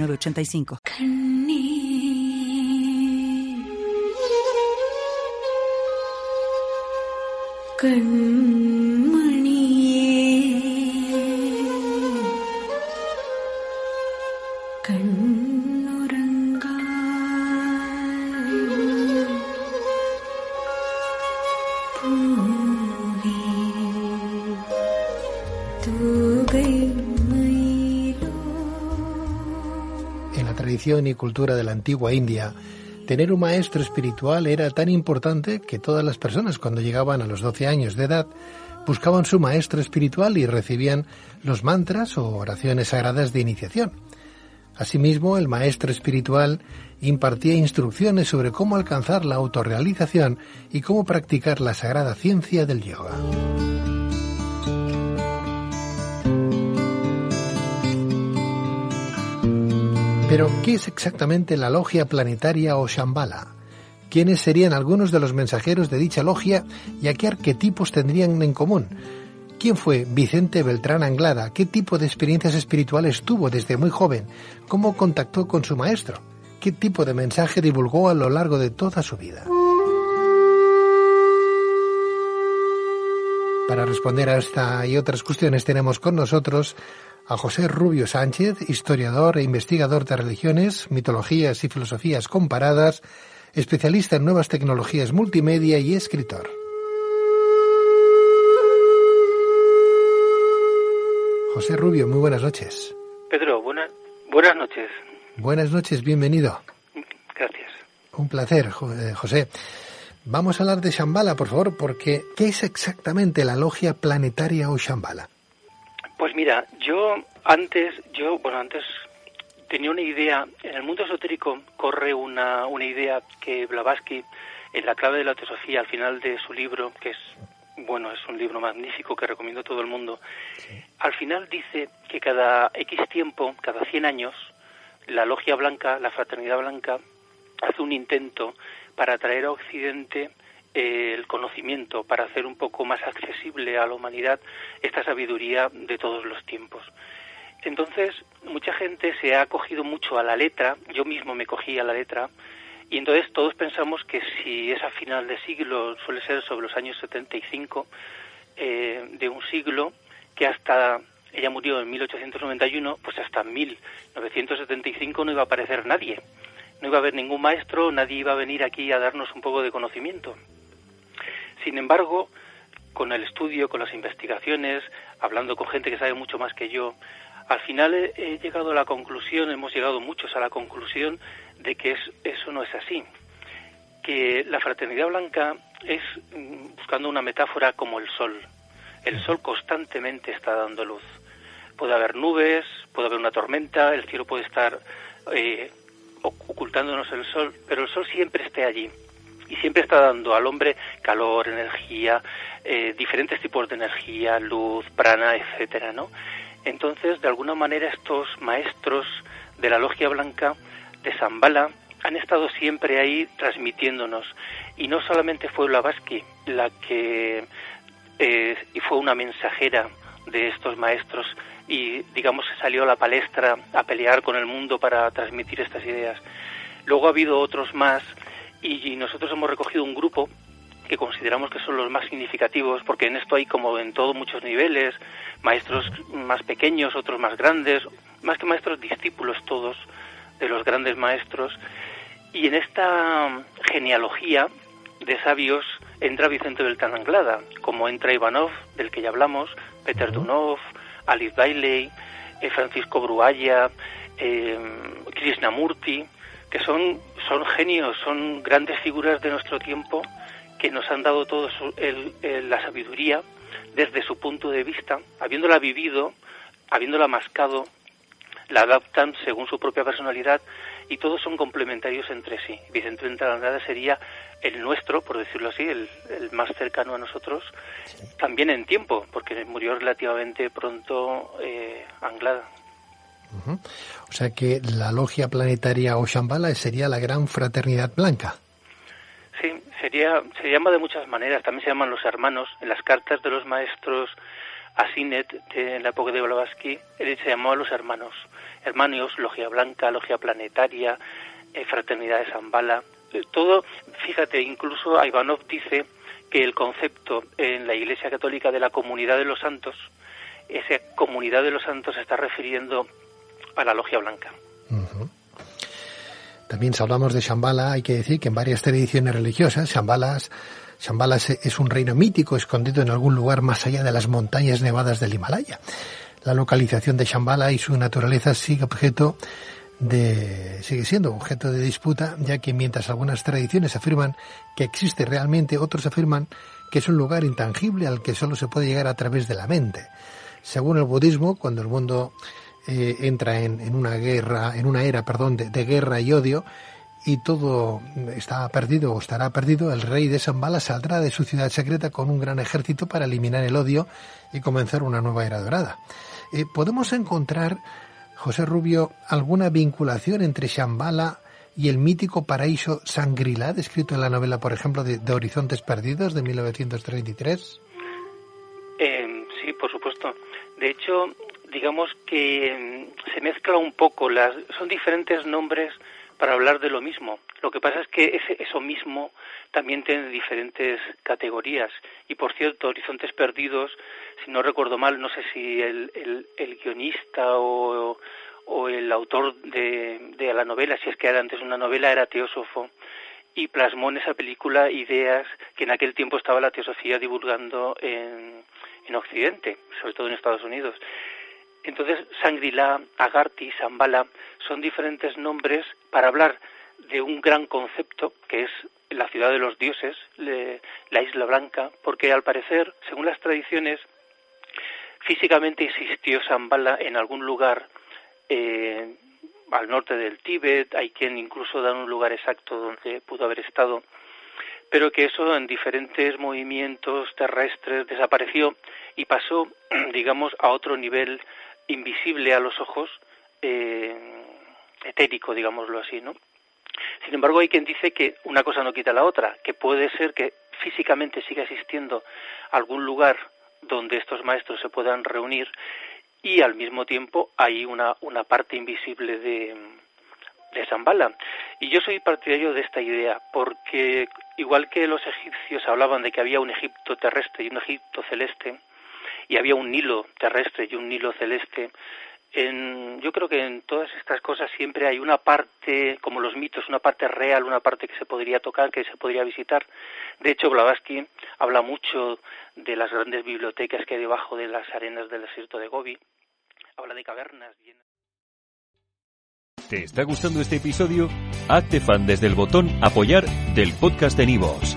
8985. Can tradición y cultura de la antigua India, tener un maestro espiritual era tan importante que todas las personas cuando llegaban a los 12 años de edad buscaban su maestro espiritual y recibían los mantras o oraciones sagradas de iniciación. Asimismo, el maestro espiritual impartía instrucciones sobre cómo alcanzar la autorrealización y cómo practicar la sagrada ciencia del yoga. Pero, ¿qué es exactamente la logia planetaria o Shambhala? ¿Quiénes serían algunos de los mensajeros de dicha logia y a qué arquetipos tendrían en común? ¿Quién fue Vicente Beltrán Anglada? ¿Qué tipo de experiencias espirituales tuvo desde muy joven? ¿Cómo contactó con su maestro? ¿Qué tipo de mensaje divulgó a lo largo de toda su vida? Para responder a esta y otras cuestiones tenemos con nosotros a José Rubio Sánchez, historiador e investigador de religiones, mitologías y filosofías comparadas, especialista en nuevas tecnologías multimedia y escritor. José Rubio, muy buenas noches. Pedro, buenas buenas noches. Buenas noches, bienvenido. Gracias. Un placer, eh, José. Vamos a hablar de Shambhala, por favor, porque ¿qué es exactamente la logia planetaria o Shambhala? Pues mira, yo antes, yo, bueno, antes tenía una idea, en el mundo esotérico corre una, una idea que Blavatsky, en la clave de la teosofía, al final de su libro, que es, bueno, es un libro magnífico que recomiendo a todo el mundo, al final dice que cada X tiempo, cada 100 años, la logia blanca, la fraternidad blanca, hace un intento para traer a Occidente el conocimiento para hacer un poco más accesible a la humanidad esta sabiduría de todos los tiempos. Entonces, mucha gente se ha cogido mucho a la letra, yo mismo me cogí a la letra, y entonces todos pensamos que si es a final de siglo, suele ser sobre los años 75 eh, de un siglo, que hasta ella murió en 1891, pues hasta 1975 no iba a aparecer nadie. No iba a haber ningún maestro, nadie iba a venir aquí a darnos un poco de conocimiento. Sin embargo, con el estudio, con las investigaciones, hablando con gente que sabe mucho más que yo, al final he, llegado a la conclusión, hemos llegado muchos a la conclusión de que eso no es así. Que la fraternidad blanca es, mm, buscando una metáfora, como el sol. El sol constantemente está dando luz. Puede haber nubes, puede haber una tormenta, el cielo puede estar eh, ocultándonos el sol, pero el sol siempre esté allí y siempre está dando al hombre calor, energía, eh, diferentes tipos de energía, luz, prana, etcétera, ¿no? Entonces, de alguna manera, estos maestros de la logia blanca de Zambala han estado siempre ahí transmitiéndonos. Y no solamente fue Blavatsky la que eh, fue una mensajera de estos maestros y, digamos, salió a la palestra a pelear con el mundo para transmitir estas ideas. Luego ha habido otros más y nosotros hemos recogido un grupo que consideramos que son los más significativos, porque en esto hay como en todo muchos niveles, maestros más pequeños, otros más grandes, más que maestros, discípulos todos de los grandes maestros. Y en esta genealogía de sabios entra Vicente Beltrán Anglada, como entra Ivanov, del que ya hablamos, Peter Dunov, Alice Bailey, eh, Francisco Brualla, eh, Krishnamurti, que son, son genios, son grandes figuras de nuestro tiempo que nos han dado todos la sabiduría desde su punto de vista, habiéndola vivido, habiéndola mascado, la adaptan según su propia personalidad y todos son complementarios entre sí. Vicente Anglada sería el nuestro, por decirlo así, el, más cercano a nosotros, también en tiempo, porque murió relativamente pronto eh, Anglada. O sea que la logia planetaria o Shambhala sería la gran fraternidad blanca. Sí, sería, se llama de muchas maneras, también se llaman los hermanos. En las cartas de los maestros a Sinet de, en la época de Blavatsky, él se llamó a los hermanos. Hermanos, logia blanca, logia planetaria, eh, fraternidad de Zambala. Eh, todo, fíjate, incluso Ivanov dice que el concepto en la Iglesia Católica de la comunidad de los santos, esa comunidad de los santos se está refiriendo la logia blanca. También si hablamos de Shambhala, hay que decir que en varias tradiciones religiosas, Shambhala es un reino mítico escondido en algún lugar más allá de las montañas nevadas del Himalaya. La localización de Shambhala y su naturaleza sigue objeto de, sigue siendo objeto de disputa, ya que mientras algunas tradiciones afirman que existe realmente, otros afirman que es un lugar intangible al que solo se puede llegar a través de la mente. Según el budismo, cuando el mundo eh, entra en, una guerra, en una era, perdón, de, guerra y odio, y todo está perdido o estará perdido, el rey de Zambala saldrá de su ciudad secreta con un gran ejército para eliminar el odio y comenzar una nueva era dorada. Eh, ¿Podemos encontrar, José Rubio, alguna vinculación entre Shambhala y el mítico paraíso Sangrilá, descrito en la novela, por ejemplo, de, Horizontes Perdidos de 1933? Eh, sí, por supuesto. De hecho, digamos que mm, se mezcla un poco, las, son diferentes nombres para hablar de lo mismo. Lo que pasa es que ese, eso mismo también tiene diferentes categorías. Y por cierto, Horizontes Perdidos, si no recuerdo mal, no sé si el, el, guionista o, o, el autor de, de, la novela, si es que era antes una novela, era teósofo y plasmó en esa película ideas que en aquel tiempo estaba la teosofía divulgando en, en Occidente, sobre todo en Estados Unidos. Entonces, Sangrila, Agarti, Zambala son diferentes nombres para hablar de un gran concepto que es la ciudad de los dioses, la Isla Blanca, porque al parecer, según las tradiciones, físicamente existió Zambala en algún lugar eh, al norte del Tíbet, hay quien incluso da un lugar exacto donde pudo haber estado, pero que eso en diferentes movimientos terrestres desapareció y pasó, digamos, a otro nivel invisible a los ojos, eh, etérico, digámoslo así, ¿no? Sin embargo, hay quien dice que una cosa no quita la otra, que puede ser que físicamente siga existiendo algún lugar donde estos maestros se puedan reunir y al mismo tiempo hay una, una parte invisible de, de Zambala. Y yo soy partidario de esta idea, porque igual que los egipcios hablaban de que había un Egipto terrestre y un Egipto celeste, y había un Nilo terrestre y un Nilo celeste. Yo creo que en todas estas cosas siempre hay una parte, como los mitos, una parte real, una parte que se podría tocar, que se podría visitar. De hecho, Blavatsky habla mucho de las grandes bibliotecas que hay debajo de las arenas del desierto de Gobi. Habla de cavernas. ¿Te está gustando este episodio? Hazte fan desde el botón apoyar del podcast de Nivos.